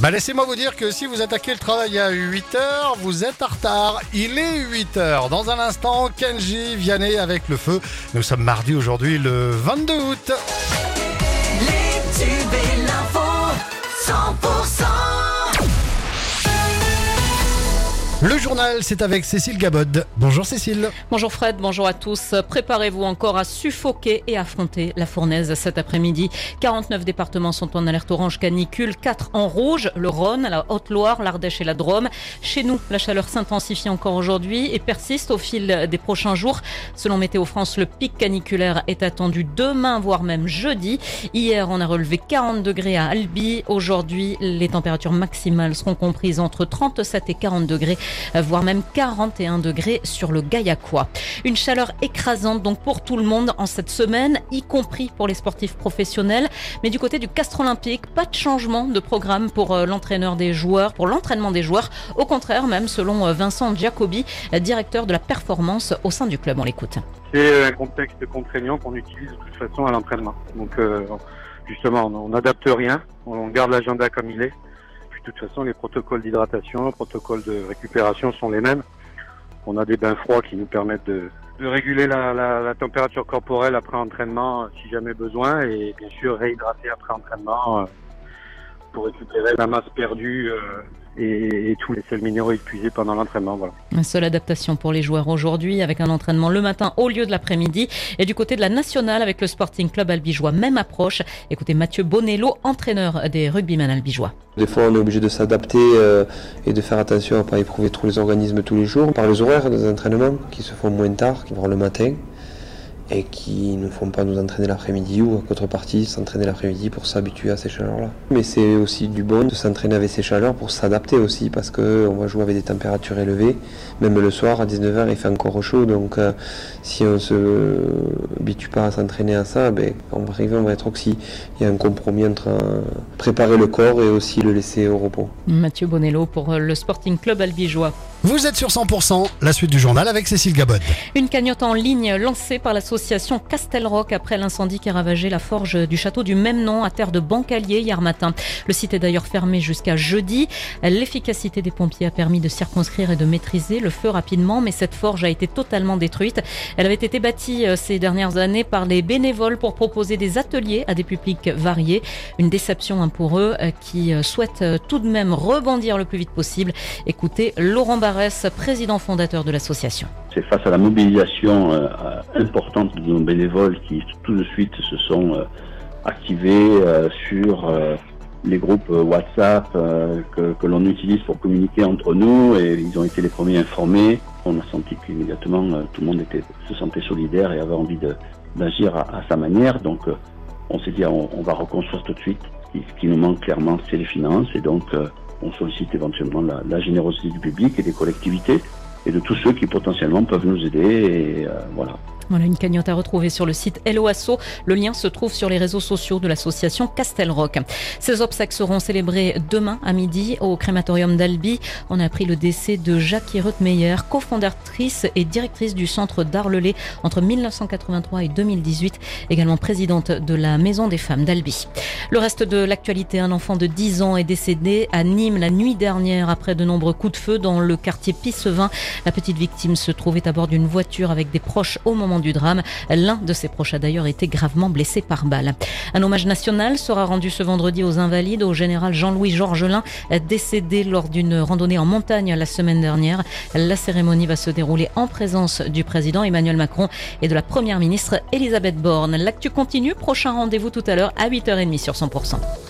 Bah laissez-moi vous dire que si vous attaquez le travail à 8h, vous êtes en retard. Il est 8h. Dans un instant, Kenji Vianney avec le feu. Nous sommes mardi aujourd'hui le 22 août. Les tubes et Le journal, c'est avec Cécile Gabod. Bonjour Cécile. Bonjour Fred, bonjour à tous. Préparez-vous encore à suffoquer et affronter la fournaise cet après-midi. 49 départements sont en alerte orange canicule, 4 en rouge, le Rhône, la Haute-Loire, l'Ardèche et la Drôme. Chez nous, la chaleur s'intensifie encore aujourd'hui et persiste au fil des prochains jours. Selon Météo France, le pic caniculaire est attendu demain, voire même jeudi. Hier, on a relevé 40 degrés à Albi. Aujourd'hui, les températures maximales seront comprises entre 37 et 40 degrés voire même 41 degrés sur le Gaillacois. Une chaleur écrasante donc pour tout le monde en cette semaine, y compris pour les sportifs professionnels. Mais du côté du Castre Olympique, pas de changement de programme pour euh, l'entraîneur des joueurs, pour l'entraînement des joueurs. Au contraire, même selon euh, Vincent Giacobi, euh, directeur de la performance au sein du club. On l'écoute. C'est un contexte contraignant qu'on utilise de toute façon à l'entraînement. Donc justement, on n'adapte rien, on garde l'agenda comme il est. De toute façon, les protocoles d'hydratation, les protocoles de récupération sont les mêmes. On a des bains froids qui nous permettent de, réguler la, température corporelle après entraînement si jamais besoin et bien sûr réhydrater après entraînement euh, pour récupérer la masse perdue et, tous les sels minéraux épuisés pendant l'entraînement. Voilà. Une seule adaptation pour les joueurs aujourd'hui avec un entraînement le matin au lieu de l'après-midi. Et du côté de la nationale avec le Sporting Club albigeois, même approche. Écoutez Mathieu Bonello, entraîneur des rugbymen albigeois. Des fois, on est obligé de s'adapter euh, et de faire attention à ne pas éprouver tous les organismes tous les jours. Par les horaires des entraînements qui se font moins tard, voire le matin et qui ne font pas nous entraîner l'après-midi ou à contrepartie s'entraîner l'après-midi pour s'habituer à ces chaleurs-là. Mais c'est aussi du bon de s'entraîner avec ces chaleurs pour s'adapter aussi parce qu'on va jouer avec des températures élevées. Même le soir à 19h il fait encore chaud donc euh, si on se habitue pas à s'entraîner à ça, ben, on va arriver, on va être oxy. Il y a un compromis entre euh, préparer le corps et aussi le laisser au repos. Mathieu Bonello pour le Sporting Club Albigeois. Vous êtes sur 100%, la suite du journal avec Cécile Gabot. Une cagnotte en ligne lancée par l'association Castelrock après l'incendie qui a ravagé la forge du château du même nom à terre de Bancalier hier matin. Le site est d'ailleurs fermé jusqu'à jeudi. L'efficacité des pompiers a permis de circonscrire et de maîtriser le feu rapidement, mais cette forge a été totalement détruite. Elle avait été bâtie euh, ces dernières années par les bénévoles pour proposer des ateliers à des publics variés. Une déception hein, pour eux euh, qui euh, souhaitent tout de même rebondir le plus vite possible. Écoutez Laurent Président fondateur de l'association. C'est face à la mobilisation importante de nos bénévoles qui tout de suite se sont activés sur les groupes WhatsApp que, l'on utilise pour communiquer entre nous et ils ont été les premiers informés on a senti qu'immédiatement euh, tout le monde se sentait solidaire et avait envie d'agir à, sa manière. Donc euh, on s'est dit on, va reconstruire tout de suite. Ce qui nous manque clairement, c'est les finances et donc euh, on sollicite éventuellement la, générosité du public et des collectivités et de tous ceux qui potentiellement peuvent nous aider. Et voilà. Voilà une cagnotte à retrouver sur le site Helloasso. Le lien se trouve sur les réseaux sociaux de l'association Castelrock. Ces obsèques seront célébrées demain à midi au crématorium d'Albi. On a appris le décès de Jackie Rutmeyer, cofondatrice et directrice du centre d'Arlelay entre 1983 et 2018, également présidente de la Maison des femmes d'Albi. Le reste de l'actualité, un enfant de 10 ans est décédé à Nîmes la nuit dernière après de nombreux coups de feu dans le quartier Pissevin. La petite victime se trouvait à bord d'une voiture avec des proches au du drame. L'un de ses proches a d'ailleurs été gravement blessé par balle. Un hommage national sera rendu ce vendredi aux invalides au général Jean-Louis Georgelin, décédé lors d'une randonnée en montagne la semaine dernière. La cérémonie va se dérouler en présence du président Emmanuel Macron et de la première ministre Elisabeth Borne. L'actu continue, prochain rendez-vous tout à l'heure à 8h30 sur 100%.